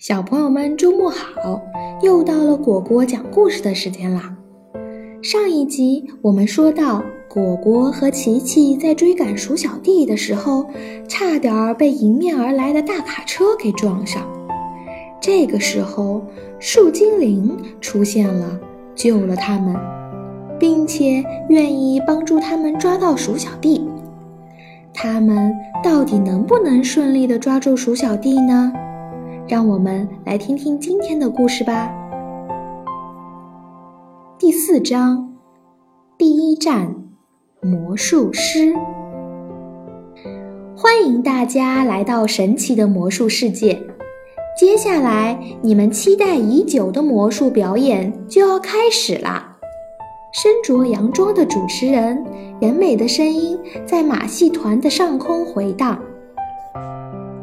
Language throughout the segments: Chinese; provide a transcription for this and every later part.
小朋友们，周末好！又到了果果讲故事的时间啦。上一集我们说到，果果和琪琪在追赶鼠小弟的时候，差点儿被迎面而来的大卡车给撞上。这个时候，树精灵出现了，救了他们，并且愿意帮助他们抓到鼠小弟。他们到底能不能顺利的抓住鼠小弟呢？让我们来听听今天的故事吧。第四章，第一站，魔术师。欢迎大家来到神奇的魔术世界。接下来，你们期待已久的魔术表演就要开始啦！身着洋装的主持人，甜美的声音在马戏团的上空回荡。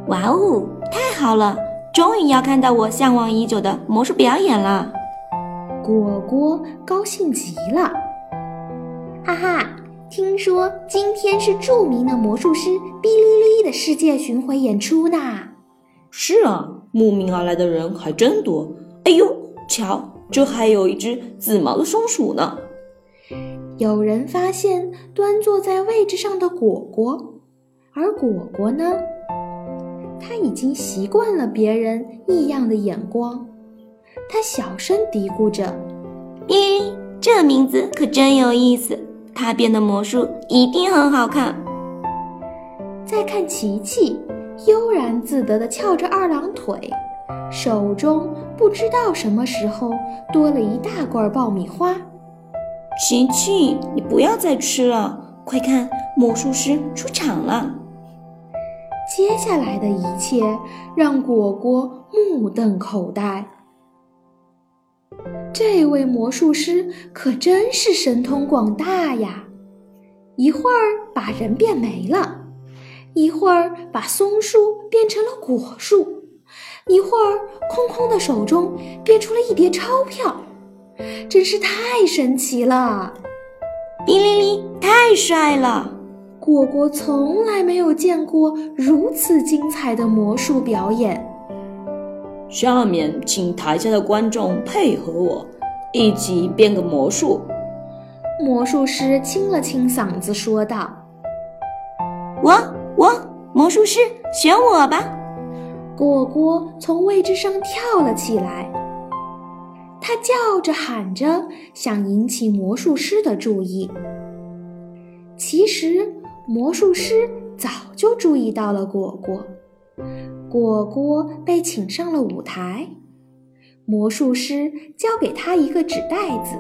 哇哦，太好了！终于要看到我向往已久的魔术表演了，果果高兴极了！哈哈，听说今天是著名的魔术师哔哩哩的世界巡回演出呢。是啊，慕名而来的人还真多。哎呦，瞧，这还有一只紫毛的松鼠呢！有人发现端坐在位置上的果果，而果果呢？他已经习惯了别人异样的眼光，他小声嘀咕着：“咦，这名字可真有意思。他变的魔术一定很好看。”再看琪琪，悠然自得地翘着二郎腿，手中不知道什么时候多了一大罐爆米花。琪琪，你不要再吃了，快看，魔术师出场了。接下来的一切让果果目瞪口呆。这位魔术师可真是神通广大呀！一会儿把人变没了，一会儿把松树变成了果树，一会儿空空的手中变出了一叠钞票，真是太神奇了！哔哩哩，太帅了！果果从来没有见过如此精彩的魔术表演。下面，请台下的观众配合我，一起变个魔术。魔术师清了清嗓子说道：“我，我，魔术师，选我吧！”果果从位置上跳了起来，他叫着喊着，想引起魔术师的注意。其实。魔术师早就注意到了果果，果果被请上了舞台。魔术师交给他一个纸袋子，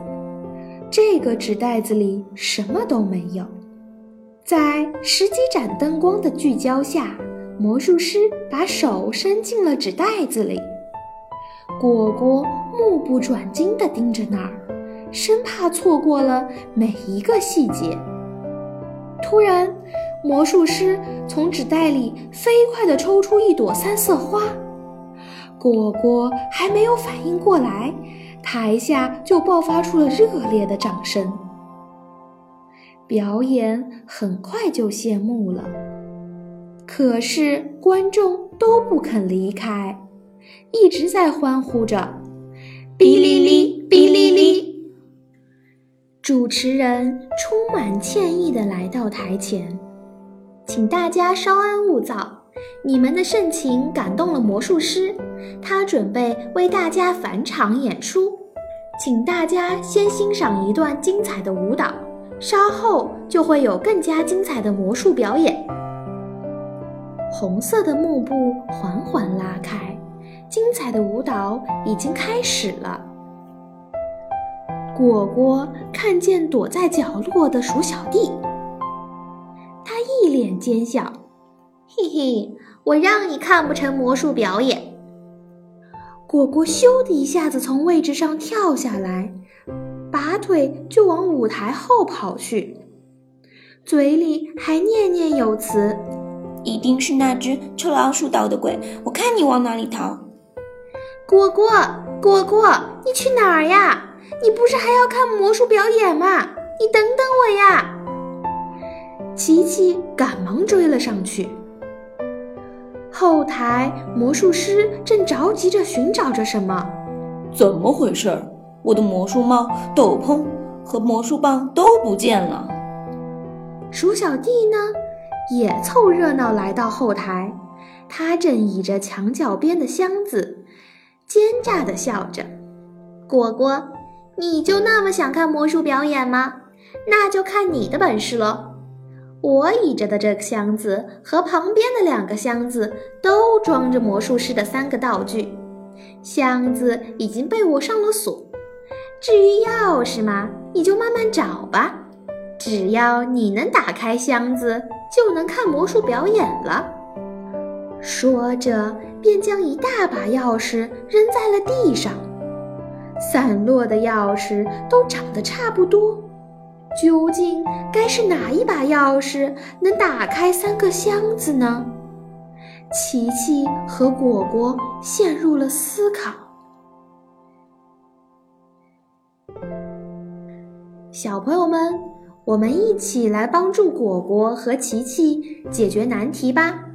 这个纸袋子里什么都没有。在十几盏灯光的聚焦下，魔术师把手伸进了纸袋子里。果果目不转睛地盯着那儿，生怕错过了每一个细节。突然，魔术师从纸袋里飞快地抽出一朵三色花。果果还没有反应过来，台下就爆发出了热烈的掌声。表演很快就谢幕了，可是观众都不肯离开，一直在欢呼着：“哔哩哩，哔哩哩。”主持人充满歉意地来到台前，请大家稍安勿躁。你们的盛情感动了魔术师，他准备为大家返场演出，请大家先欣赏一段精彩的舞蹈，稍后就会有更加精彩的魔术表演。红色的幕布缓缓拉开，精彩的舞蹈已经开始了。果果看见躲在角落的鼠小弟，他一脸奸笑：“嘿嘿，我让你看不成魔术表演。”果果咻的一下子从位置上跳下来，拔腿就往舞台后跑去，嘴里还念念有词：“一定是那只臭老鼠捣的鬼，我看你往哪里逃！”果果，果果，你去哪儿呀？你不是还要看魔术表演吗？你等等我呀！琪琪赶忙追了上去。后台魔术师正着急着寻找着什么。怎么回事？我的魔术帽、斗篷和魔术棒都不见了。鼠小弟呢，也凑热闹来到后台。他正倚着墙角边的箱子，奸诈地笑着。果果，你就那么想看魔术表演吗？那就看你的本事了。我倚着的这个箱子和旁边的两个箱子都装着魔术师的三个道具，箱子已经被我上了锁。至于钥匙嘛，你就慢慢找吧。只要你能打开箱子，就能看魔术表演了。说着，便将一大把钥匙扔在了地上。散落的钥匙都长得差不多，究竟该是哪一把钥匙能打开三个箱子呢？琪琪和果果陷入了思考。小朋友们，我们一起来帮助果果和琪琪解决难题吧。